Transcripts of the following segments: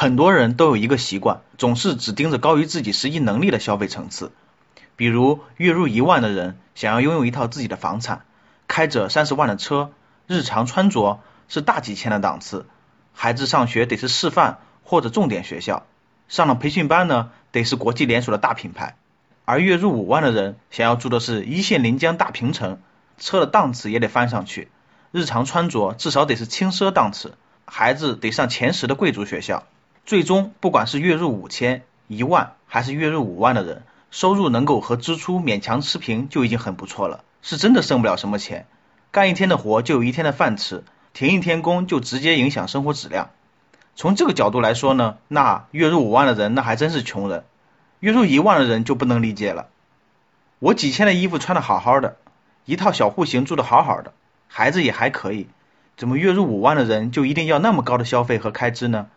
很多人都有一个习惯，总是只盯着高于自己实际能力的消费层次。比如月入一万的人想要拥有一套自己的房产，开着三十万的车，日常穿着是大几千的档次，孩子上学得是示范或者重点学校，上了培训班呢得是国际连锁的大品牌。而月入五万的人想要住的是一线临江大平层，车的档次也得翻上去，日常穿着至少得是轻奢档次，孩子得上前十的贵族学校。最终，不管是月入五千、一万，还是月入五万的人，收入能够和支出勉强持平就已经很不错了，是真的剩不了什么钱。干一天的活就有一天的饭吃，停一天工就直接影响生活质量。从这个角度来说呢，那月入五万的人那还真是穷人，月入一万的人就不能理解了。我几千的衣服穿的好好的，一套小户型住的好好的，孩子也还可以，怎么月入五万的人就一定要那么高的消费和开支呢？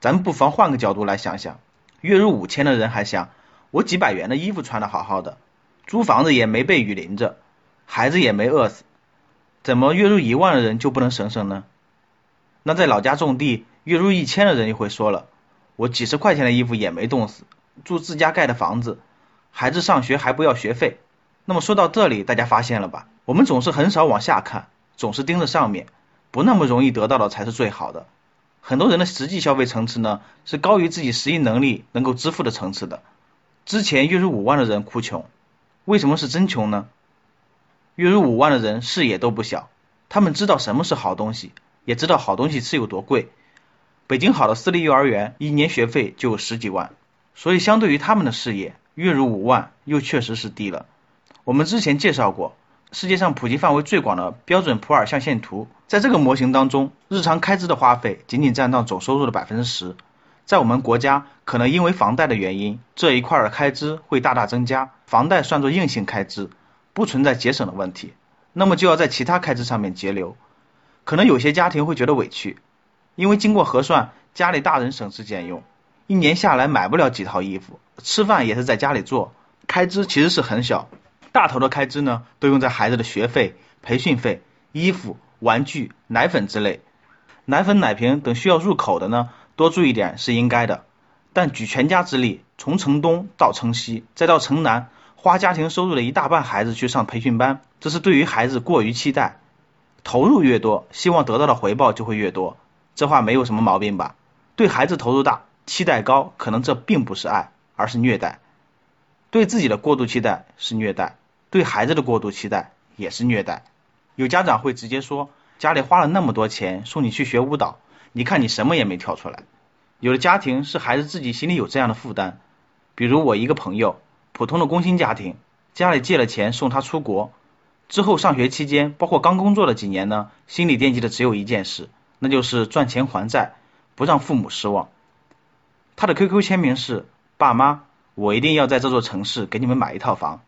咱们不妨换个角度来想想，月入五千的人还想，我几百元的衣服穿的好好的，租房子也没被雨淋着，孩子也没饿死，怎么月入一万的人就不能省省呢？那在老家种地，月入一千的人就会说了，我几十块钱的衣服也没冻死，住自家盖的房子，孩子上学还不要学费。那么说到这里，大家发现了吧？我们总是很少往下看，总是盯着上面，不那么容易得到的才是最好的。很多人的实际消费层次呢，是高于自己实际能力能够支付的层次的。之前月入五万的人哭穷，为什么是真穷呢？月入五万的人视野都不小，他们知道什么是好东西，也知道好东西是有多贵。北京好的私立幼儿园一年学费就有十几万，所以相对于他们的视野，月入五万又确实是低了。我们之前介绍过。世界上普及范围最广的标准普尔象限图，在这个模型当中，日常开支的花费仅仅占到总收入的百分之十。在我们国家，可能因为房贷的原因，这一块的开支会大大增加。房贷算作硬性开支，不存在节省的问题，那么就要在其他开支上面节流。可能有些家庭会觉得委屈，因为经过核算，家里大人省吃俭用，一年下来买不了几套衣服，吃饭也是在家里做，开支其实是很小。大头的开支呢，都用在孩子的学费、培训费、衣服、玩具、奶粉之类。奶粉、奶瓶等需要入口的呢，多注意点是应该的。但举全家之力，从城东到城西，再到城南，花家庭收入的一大半孩子去上培训班，这是对于孩子过于期待。投入越多，希望得到的回报就会越多，这话没有什么毛病吧？对孩子投入大，期待高，可能这并不是爱，而是虐待。对自己的过度期待是虐待。对孩子的过度期待也是虐待。有家长会直接说，家里花了那么多钱送你去学舞蹈，你看你什么也没跳出来。有的家庭是孩子自己心里有这样的负担，比如我一个朋友，普通的工薪家庭，家里借了钱送他出国，之后上学期间，包括刚工作的几年呢，心里惦记的只有一件事，那就是赚钱还债，不让父母失望。他的 QQ 签名是：爸妈，我一定要在这座城市给你们买一套房。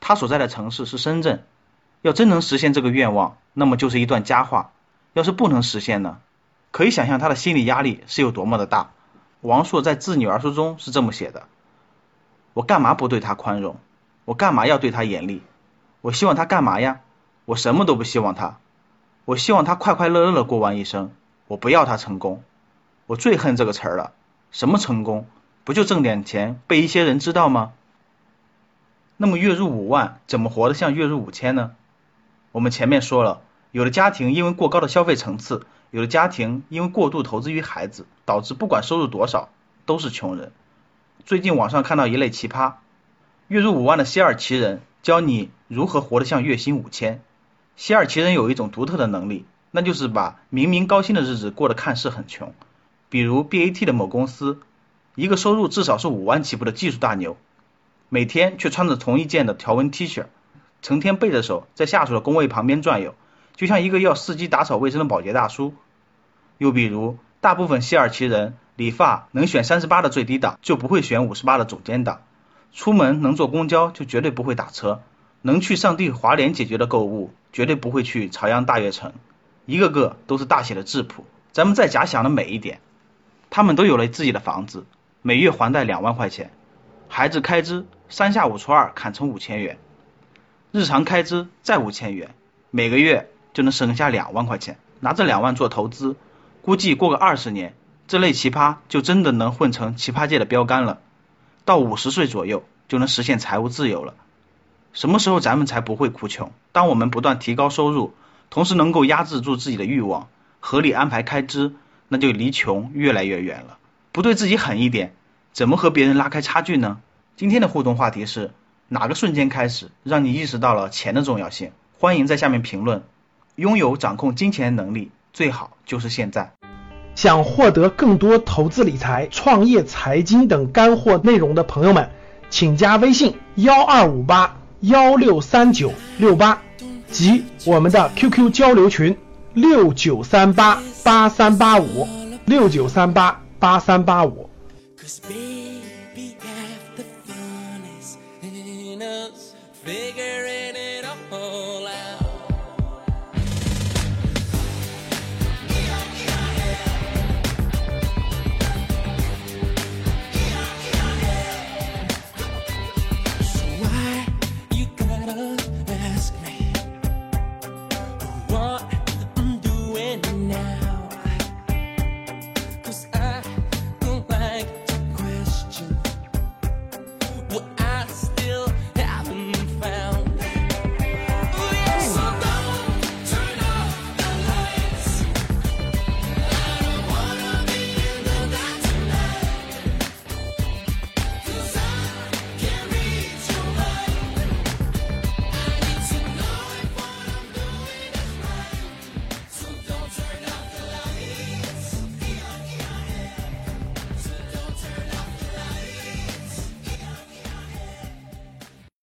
他所在的城市是深圳，要真能实现这个愿望，那么就是一段佳话；要是不能实现呢？可以想象他的心理压力是有多么的大。王朔在《致女儿书》中是这么写的：“我干嘛不对他宽容？我干嘛要对他严厉？我希望他干嘛呀？我什么都不希望他。我希望他快快乐乐的过完一生。我不要他成功。我最恨这个词儿了。什么成功？不就挣点钱，被一些人知道吗？”那么月入五万，怎么活得像月入五千呢？我们前面说了，有的家庭因为过高的消费层次，有的家庭因为过度投资于孩子，导致不管收入多少都是穷人。最近网上看到一类奇葩，月入五万的西二旗人教你如何活得像月薪五千。西二旗人有一种独特的能力，那就是把明明高薪的日子过得看似很穷。比如 BAT 的某公司，一个收入至少是五万起步的技术大牛。每天却穿着同一件的条纹 T 恤，成天背着手在下属的工位旁边转悠，就像一个要伺机打扫卫生的保洁大叔。又比如，大部分西二旗人理发能选三十八的最低档，就不会选五十八的总监档；出门能坐公交就绝对不会打车，能去上帝华联解决的购物绝对不会去朝阳大悦城，一个个都是大写的质朴。咱们再假想的美一点，他们都有了自己的房子，每月还贷两万块钱，孩子开支三下五除二砍成五千元，日常开支再五千元，每个月就能省下两万块钱，拿这两万做投资，估计过个二十年，这类奇葩就真的能混成奇葩界的标杆了。到五十岁左右就能实现财务自由了。什么时候咱们才不会哭穷？当我们不断提高收入，同时能够压制住自己的欲望，合理安排开支，那就离穷越来越远了。不对自己狠一点，怎么和别人拉开差距呢？今天的互动话题是哪个瞬间开始让你意识到了钱的重要性？欢迎在下面评论。拥有掌控金钱能力，最好就是现在。想获得更多投资理财、创业财经等干货内容的朋友们，请加微信幺二五八幺六三九六八及我们的 QQ 交流群六九三八八三八五六九三八八三八五。